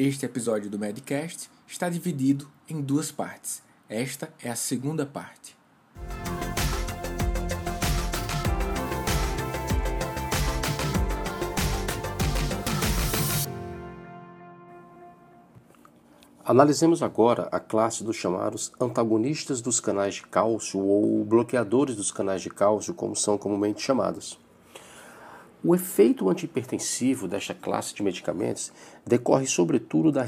Este episódio do Medcast está dividido em duas partes. Esta é a segunda parte. Analisemos agora a classe dos chamados antagonistas dos canais de cálcio ou bloqueadores dos canais de cálcio, como são comumente chamados. O efeito antihipertensivo desta classe de medicamentos decorre sobretudo da,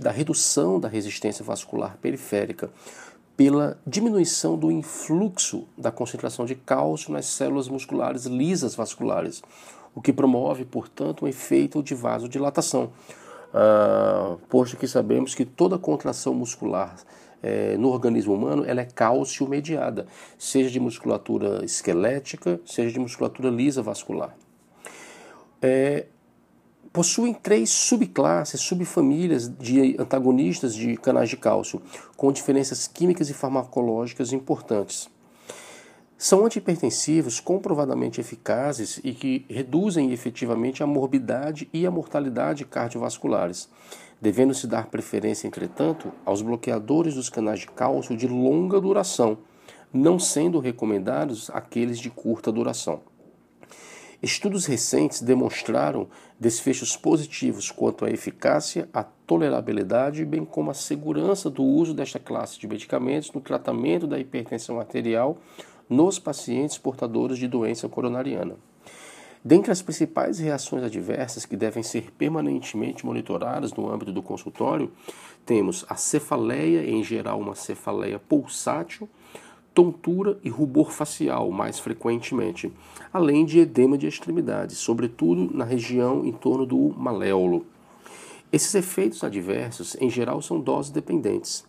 da, redução da resistência vascular periférica pela diminuição do influxo da concentração de cálcio nas células musculares lisas vasculares, o que promove, portanto, um efeito de vasodilatação, uh, posto que sabemos que toda contração muscular é, no organismo humano ela é cálcio mediada, seja de musculatura esquelética, seja de musculatura lisa vascular é, possuem três subclasses, subfamílias de antagonistas de canais de cálcio, com diferenças químicas e farmacológicas importantes. São antihipertensivos comprovadamente eficazes e que reduzem efetivamente a morbidade e a mortalidade cardiovasculares, devendo-se dar preferência, entretanto, aos bloqueadores dos canais de cálcio de longa duração, não sendo recomendados aqueles de curta duração. Estudos recentes demonstraram desfechos positivos quanto à eficácia, à tolerabilidade, bem como à segurança do uso desta classe de medicamentos no tratamento da hipertensão arterial nos pacientes portadores de doença coronariana. Dentre as principais reações adversas que devem ser permanentemente monitoradas no âmbito do consultório, temos a cefaleia, em geral uma cefaleia pulsátil, tontura e rubor facial mais frequentemente, além de edema de extremidades, sobretudo na região em torno do maléolo. Esses efeitos adversos, em geral, são doses dependentes.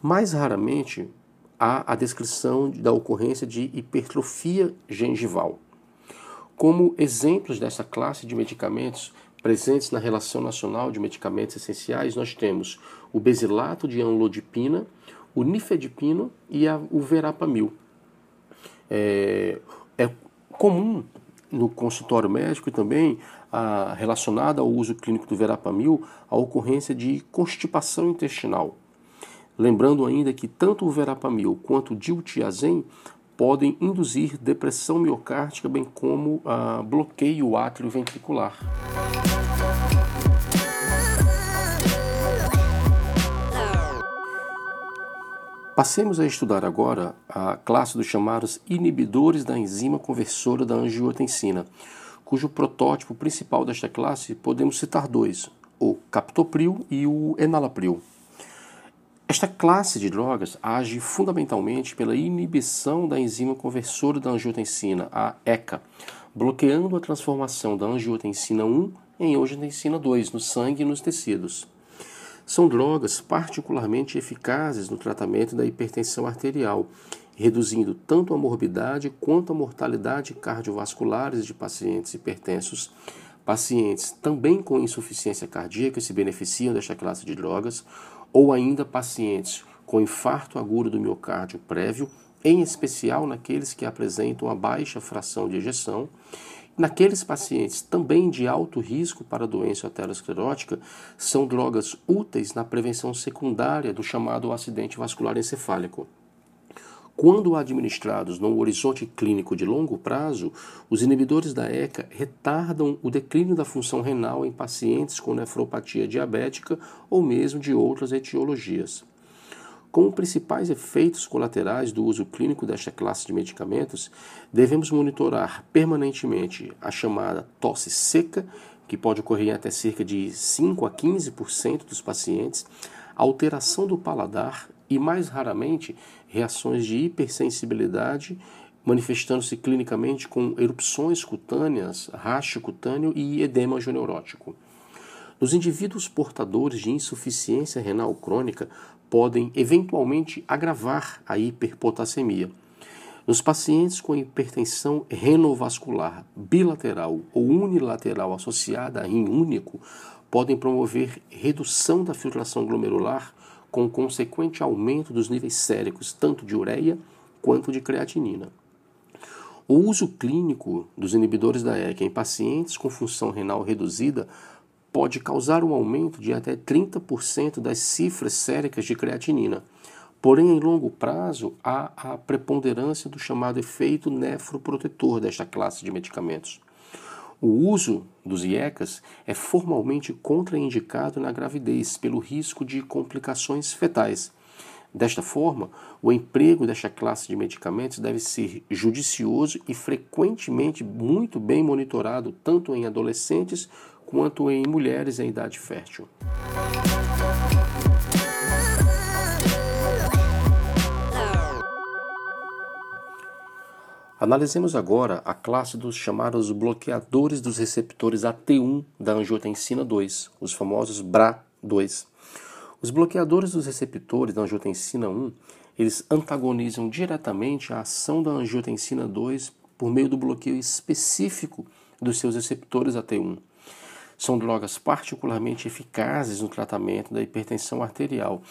Mais raramente, há a descrição da ocorrência de hipertrofia gengival. Como exemplos dessa classe de medicamentos presentes na Relação Nacional de Medicamentos Essenciais, nós temos o besilato de anlodipina, o nifedipino e a, o verapamil. É, é comum no consultório médico também, a, relacionada ao uso clínico do verapamil, a ocorrência de constipação intestinal. Lembrando ainda que tanto o verapamil quanto o diltiazem podem induzir depressão miocárdica, bem como a, bloqueio átrio ventricular. Passemos a estudar agora a classe dos chamados inibidores da enzima conversora da angiotensina, cujo protótipo principal desta classe podemos citar dois, o captopril e o enalapril. Esta classe de drogas age fundamentalmente pela inibição da enzima conversora da angiotensina, a ECA, bloqueando a transformação da angiotensina 1 em angiotensina 2 no sangue e nos tecidos. São drogas particularmente eficazes no tratamento da hipertensão arterial, reduzindo tanto a morbidade quanto a mortalidade cardiovasculares de pacientes hipertensos. Pacientes também com insuficiência cardíaca se beneficiam desta classe de drogas, ou ainda pacientes com infarto agudo do miocárdio prévio, em especial naqueles que apresentam a baixa fração de ejeção, Naqueles pacientes também de alto risco para doença aterosclerótica, são drogas úteis na prevenção secundária do chamado acidente vascular encefálico. Quando administrados no horizonte clínico de longo prazo, os inibidores da ECA retardam o declínio da função renal em pacientes com nefropatia diabética ou mesmo de outras etiologias. Como principais efeitos colaterais do uso clínico desta classe de medicamentos, devemos monitorar permanentemente a chamada tosse seca, que pode ocorrer em até cerca de 5 a 15% dos pacientes, alteração do paladar e, mais raramente, reações de hipersensibilidade, manifestando-se clinicamente com erupções cutâneas, racho cutâneo e edema neurótico. Nos indivíduos portadores de insuficiência renal crônica, podem eventualmente agravar a hiperpotassemia. Nos pacientes com hipertensão renovascular bilateral ou unilateral associada a rim único, podem promover redução da filtração glomerular com consequente aumento dos níveis séricos tanto de ureia quanto de creatinina. O uso clínico dos inibidores da ECA em pacientes com função renal reduzida pode causar um aumento de até 30% das cifras séricas de creatinina. Porém, em longo prazo, há a preponderância do chamado efeito nefroprotetor desta classe de medicamentos. O uso dos IECAS é formalmente contraindicado na gravidez pelo risco de complicações fetais. Desta forma, o emprego desta classe de medicamentos deve ser judicioso e frequentemente muito bem monitorado, tanto em adolescentes quanto em mulheres em idade fértil. Analisemos agora a classe dos chamados bloqueadores dos receptores AT1 da angiotensina 2, os famosos BRA2. Os bloqueadores dos receptores da angiotensina 1, eles antagonizam diretamente a ação da angiotensina 2 por meio do bloqueio específico dos seus receptores AT1. São drogas particularmente eficazes no tratamento da hipertensão arterial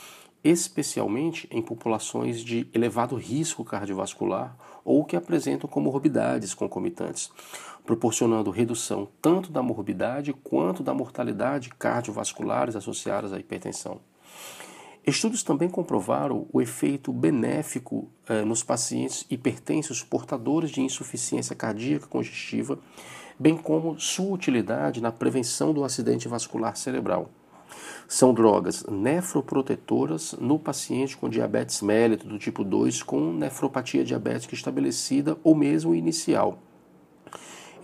especialmente em populações de elevado risco cardiovascular ou que apresentam comorbidades concomitantes, proporcionando redução tanto da morbidade quanto da mortalidade cardiovasculares associadas à hipertensão. Estudos também comprovaram o efeito benéfico eh, nos pacientes hipertensos portadores de insuficiência cardíaca congestiva, bem como sua utilidade na prevenção do acidente vascular cerebral. São drogas nefroprotetoras no paciente com diabetes mellitus do tipo 2 com nefropatia diabética estabelecida ou mesmo inicial.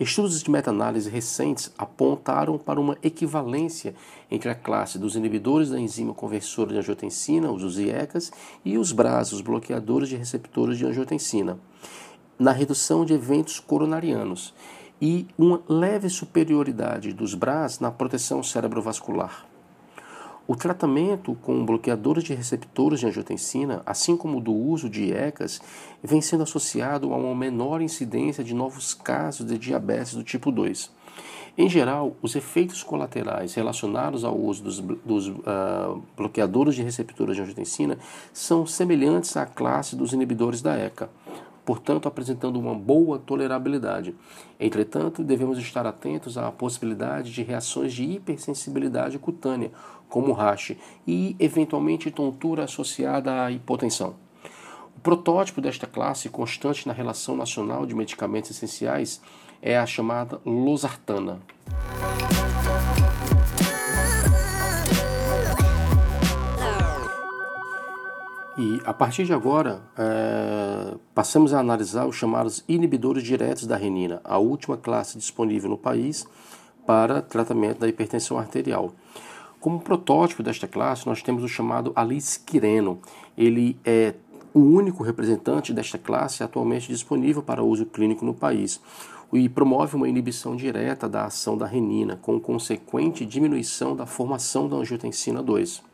Estudos de meta-análise recentes apontaram para uma equivalência entre a classe dos inibidores da enzima conversora de angiotensina, os IECAs, e os BRAS, os bloqueadores de receptores de angiotensina, na redução de eventos coronarianos e uma leve superioridade dos BRAS na proteção cerebrovascular. O tratamento com bloqueadores de receptores de angiotensina, assim como o do uso de IECAS, vem sendo associado a uma menor incidência de novos casos de diabetes do tipo 2. Em geral, os efeitos colaterais relacionados ao uso dos, dos uh, bloqueadores de receptores de angiotensina são semelhantes à classe dos inibidores da ECA portanto apresentando uma boa tolerabilidade. Entretanto, devemos estar atentos à possibilidade de reações de hipersensibilidade cutânea, como rash, e eventualmente tontura associada à hipotensão. O protótipo desta classe constante na relação nacional de medicamentos essenciais é a chamada losartana. E a partir de agora, é, passamos a analisar os chamados inibidores diretos da renina, a última classe disponível no país para tratamento da hipertensão arterial. Como protótipo desta classe, nós temos o chamado alisquireno. Ele é o único representante desta classe atualmente disponível para uso clínico no país e promove uma inibição direta da ação da renina, com consequente diminuição da formação da angiotensina 2.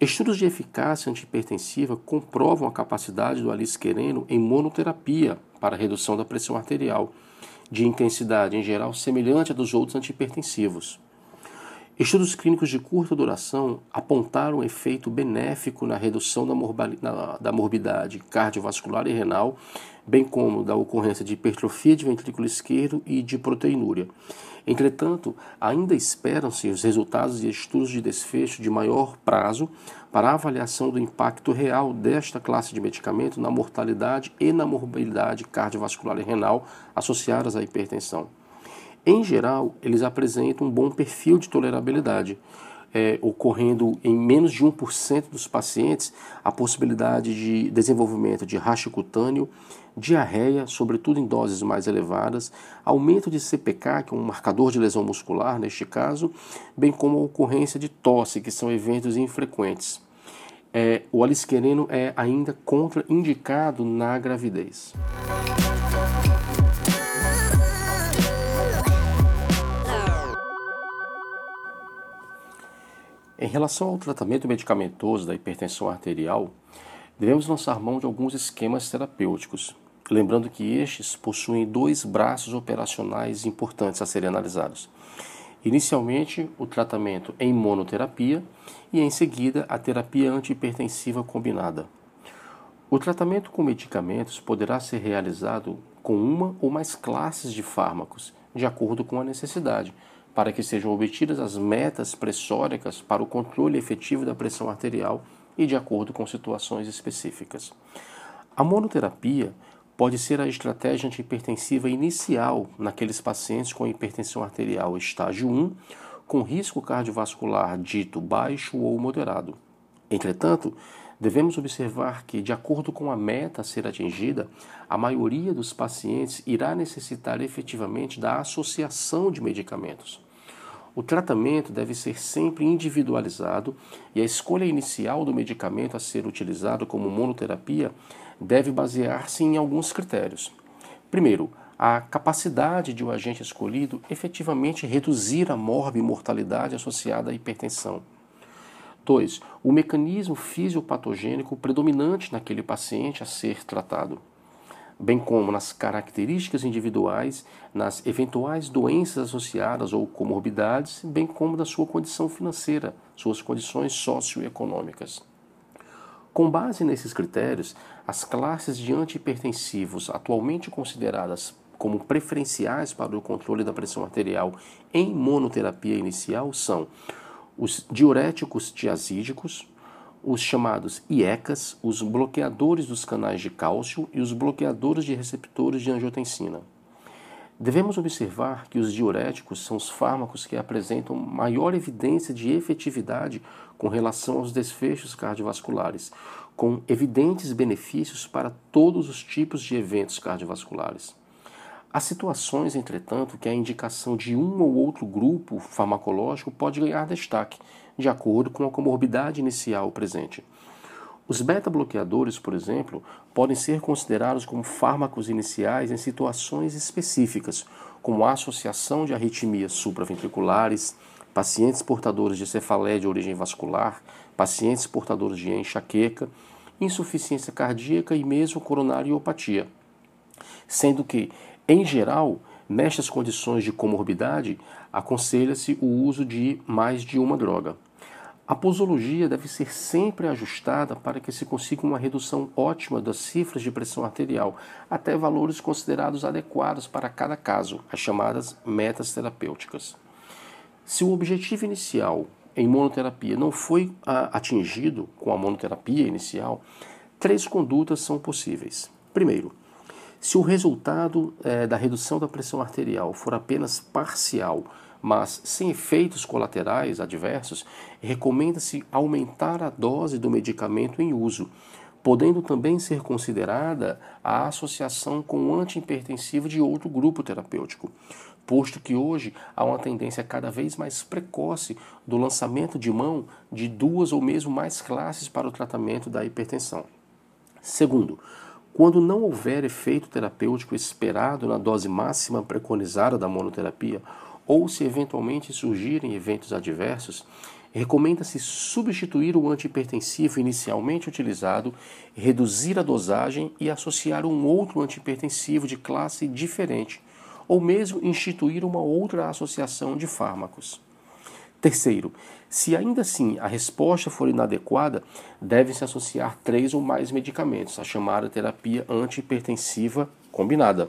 Estudos de eficácia antihipertensiva comprovam a capacidade do alisquereno em monoterapia para redução da pressão arterial, de intensidade em geral semelhante à dos outros antihipertensivos. Estudos clínicos de curta duração apontaram um efeito benéfico na redução da morbidade cardiovascular e renal, bem como da ocorrência de hipertrofia de ventrículo esquerdo e de proteinúria. Entretanto, ainda esperam-se os resultados de estudos de desfecho de maior prazo para a avaliação do impacto real desta classe de medicamento na mortalidade e na morbidade cardiovascular e renal associadas à hipertensão. Em geral, eles apresentam um bom perfil de tolerabilidade, é, ocorrendo em menos de 1% dos pacientes a possibilidade de desenvolvimento de racho cutâneo, diarreia, sobretudo em doses mais elevadas, aumento de CPK, que é um marcador de lesão muscular neste caso, bem como a ocorrência de tosse, que são eventos infrequentes. É, o alisquereno é ainda contraindicado na gravidez. Em relação ao tratamento medicamentoso da hipertensão arterial, devemos lançar mão de alguns esquemas terapêuticos, lembrando que estes possuem dois braços operacionais importantes a serem analisados. Inicialmente, o tratamento em monoterapia e, em seguida, a terapia antihipertensiva combinada. O tratamento com medicamentos poderá ser realizado com uma ou mais classes de fármacos, de acordo com a necessidade, para que sejam obtidas as metas pressóricas para o controle efetivo da pressão arterial e de acordo com situações específicas. A monoterapia pode ser a estratégia antihipertensiva inicial naqueles pacientes com hipertensão arterial estágio 1, com risco cardiovascular dito baixo ou moderado. Entretanto, devemos observar que, de acordo com a meta a ser atingida, a maioria dos pacientes irá necessitar efetivamente da associação de medicamentos. O tratamento deve ser sempre individualizado e a escolha inicial do medicamento a ser utilizado como monoterapia deve basear-se em alguns critérios. Primeiro, a capacidade de o agente escolhido efetivamente reduzir a morbimortalidade associada à hipertensão. 2. O mecanismo fisiopatogênico predominante naquele paciente a ser tratado, bem como nas características individuais, nas eventuais doenças associadas ou comorbidades, bem como da sua condição financeira, suas condições socioeconômicas. Com base nesses critérios, as classes de antihipertensivos atualmente consideradas como preferenciais para o controle da pressão arterial em monoterapia inicial são os diuréticos tiazídicos, os chamados IECAS, os bloqueadores dos canais de cálcio e os bloqueadores de receptores de angiotensina. Devemos observar que os diuréticos são os fármacos que apresentam maior evidência de efetividade com relação aos desfechos cardiovasculares, com evidentes benefícios para todos os tipos de eventos cardiovasculares. Há situações, entretanto, que a indicação de um ou outro grupo farmacológico pode ganhar destaque, de acordo com a comorbidade inicial presente. Os beta-bloqueadores, por exemplo, podem ser considerados como fármacos iniciais em situações específicas, como a associação de arritmias supraventriculares, pacientes portadores de cefaleia de origem vascular, pacientes portadores de enxaqueca, insuficiência cardíaca e mesmo coronariopatia. Sendo que, em geral, nestas condições de comorbidade, aconselha-se o uso de mais de uma droga. A posologia deve ser sempre ajustada para que se consiga uma redução ótima das cifras de pressão arterial, até valores considerados adequados para cada caso, as chamadas metas terapêuticas. Se o objetivo inicial em monoterapia não foi atingido com a monoterapia inicial, três condutas são possíveis. Primeiro, se o resultado é, da redução da pressão arterial for apenas parcial, mas sem efeitos colaterais adversos, recomenda-se aumentar a dose do medicamento em uso, podendo também ser considerada a associação com um antihipertensivo de outro grupo terapêutico, posto que hoje há uma tendência cada vez mais precoce do lançamento de mão de duas ou mesmo mais classes para o tratamento da hipertensão. Segundo, quando não houver efeito terapêutico esperado na dose máxima preconizada da monoterapia, ou se eventualmente surgirem eventos adversos, recomenda-se substituir o antihipertensivo inicialmente utilizado, reduzir a dosagem e associar um outro antihipertensivo de classe diferente, ou mesmo instituir uma outra associação de fármacos. Terceiro, se ainda assim a resposta for inadequada, deve-se associar três ou mais medicamentos, a chamada terapia antihipertensiva combinada.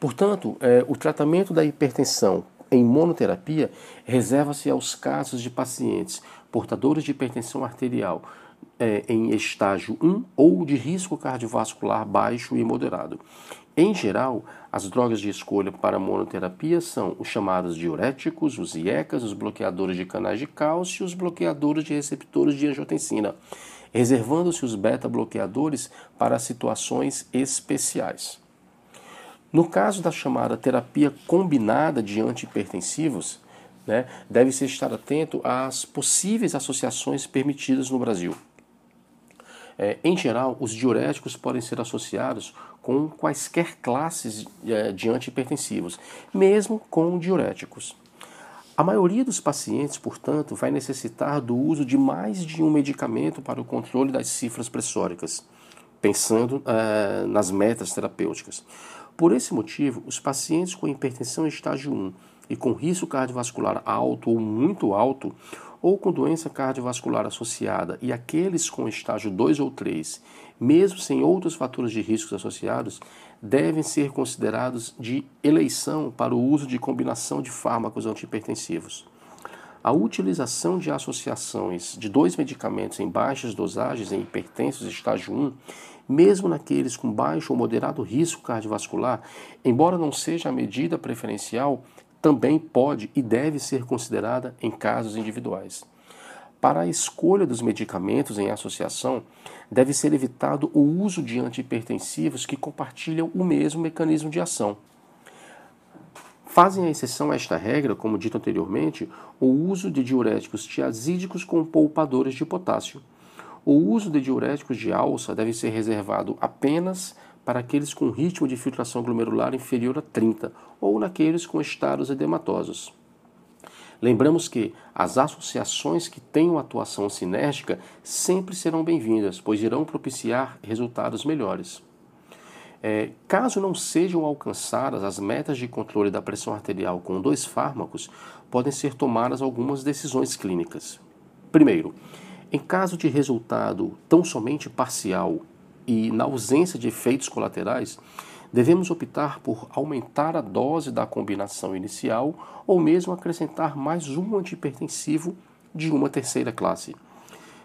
Portanto, é, o tratamento da hipertensão em monoterapia reserva-se aos casos de pacientes portadores de hipertensão arterial é, em estágio 1 ou de risco cardiovascular baixo e moderado. Em geral, as drogas de escolha para monoterapia são os chamados diuréticos, os IECAs, os bloqueadores de canais de cálcio e os bloqueadores de receptores de angiotensina, reservando-se os beta-bloqueadores para situações especiais. No caso da chamada terapia combinada de antihipertensivos, né, deve-se estar atento às possíveis associações permitidas no Brasil. É, em geral, os diuréticos podem ser associados com quaisquer classes é, de antihipertensivos, mesmo com diuréticos. A maioria dos pacientes, portanto, vai necessitar do uso de mais de um medicamento para o controle das cifras pressóricas, pensando é, nas metas terapêuticas. Por esse motivo, os pacientes com hipertensão estágio 1 e com risco cardiovascular alto ou muito alto, ou com doença cardiovascular associada, e aqueles com estágio 2 ou 3, mesmo sem outros fatores de risco associados, devem ser considerados de eleição para o uso de combinação de fármacos antihipertensivos. A utilização de associações de dois medicamentos em baixas dosagens em hipertensos estágio 1, mesmo naqueles com baixo ou moderado risco cardiovascular, embora não seja a medida preferencial, também pode e deve ser considerada em casos individuais. Para a escolha dos medicamentos em associação, deve ser evitado o uso de antihipertensivos que compartilham o mesmo mecanismo de ação. Fazem a exceção a esta regra, como dito anteriormente, o uso de diuréticos tiazídicos com poupadores de potássio. O uso de diuréticos de alça deve ser reservado apenas para aqueles com ritmo de filtração glomerular inferior a 30 ou naqueles com estados edematosos. Lembramos que as associações que tenham atuação sinérgica sempre serão bem-vindas, pois irão propiciar resultados melhores. É, caso não sejam alcançadas as metas de controle da pressão arterial com dois fármacos, podem ser tomadas algumas decisões clínicas. Primeiro, em caso de resultado tão somente parcial e na ausência de efeitos colaterais, devemos optar por aumentar a dose da combinação inicial ou mesmo acrescentar mais um antihipertensivo de uma terceira classe.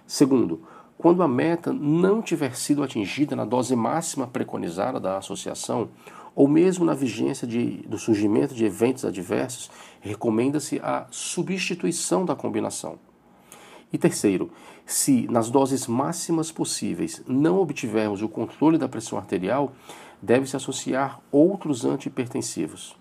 Segundo, quando a meta não tiver sido atingida na dose máxima preconizada da associação, ou mesmo na vigência de, do surgimento de eventos adversos, recomenda-se a substituição da combinação. E terceiro, se nas doses máximas possíveis não obtivermos o controle da pressão arterial, deve-se associar outros antihipertensivos.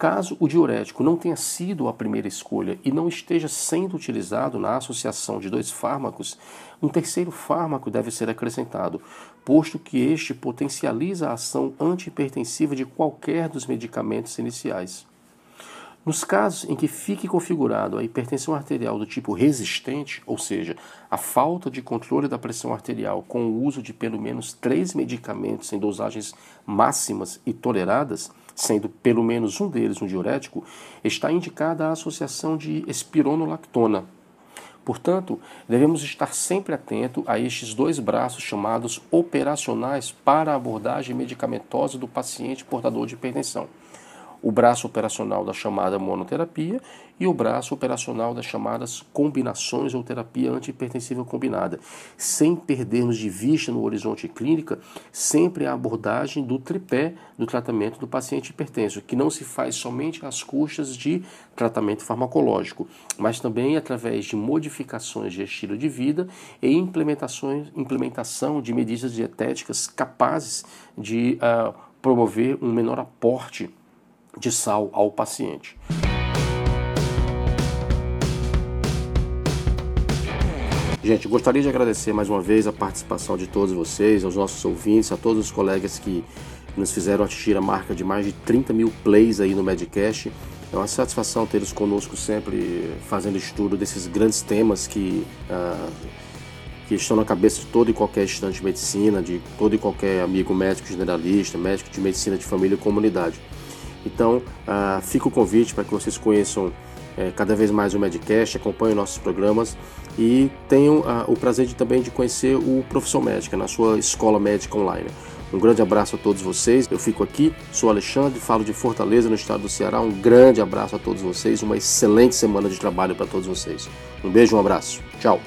Caso o diurético não tenha sido a primeira escolha e não esteja sendo utilizado na associação de dois fármacos, um terceiro fármaco deve ser acrescentado, posto que este potencializa a ação antihipertensiva de qualquer dos medicamentos iniciais. Nos casos em que fique configurado a hipertensão arterial do tipo resistente, ou seja, a falta de controle da pressão arterial com o uso de pelo menos três medicamentos em dosagens máximas e toleradas, sendo pelo menos um deles um diurético, está indicada a associação de espironolactona. Portanto, devemos estar sempre atento a estes dois braços chamados operacionais para a abordagem medicamentosa do paciente portador de hipertensão o braço operacional da chamada monoterapia e o braço operacional das chamadas combinações ou terapia antihipertensiva combinada, sem perdermos de vista no horizonte clínica sempre a abordagem do tripé do tratamento do paciente hipertenso, que não se faz somente às custas de tratamento farmacológico, mas também através de modificações de estilo de vida e implementações, implementação de medidas dietéticas capazes de uh, promover um menor aporte de sal ao paciente. Gente, gostaria de agradecer mais uma vez a participação de todos vocês, aos nossos ouvintes, a todos os colegas que nos fizeram atingir a marca de mais de 30 mil plays aí no Medcast. É uma satisfação tê-los conosco sempre fazendo estudo desses grandes temas que, uh, que estão na cabeça de todo e qualquer estudante de medicina, de todo e qualquer amigo médico generalista, médico de medicina de família e comunidade. Então, uh, fica o convite para que vocês conheçam é, cada vez mais o Medcast, acompanhem nossos programas e tenham uh, o prazer de, também de conhecer o Profissão Médica na sua escola médica online. Um grande abraço a todos vocês. Eu fico aqui, sou Alexandre, falo de Fortaleza, no estado do Ceará. Um grande abraço a todos vocês, uma excelente semana de trabalho para todos vocês. Um beijo, um abraço. Tchau.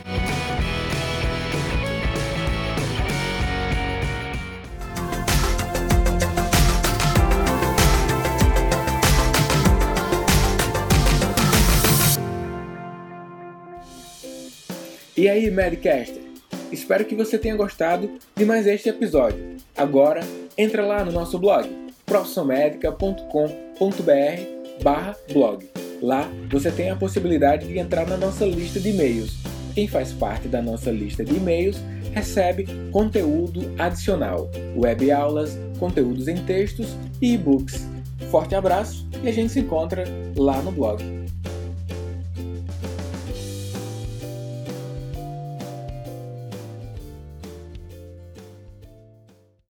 E aí, Medcaster? Espero que você tenha gostado de mais este episódio. Agora, entra lá no nosso blog, profissionmedica.com.br barra blog. Lá você tem a possibilidade de entrar na nossa lista de e-mails. Quem faz parte da nossa lista de e-mails recebe conteúdo adicional, web aulas, conteúdos em textos e e-books. Forte abraço e a gente se encontra lá no blog.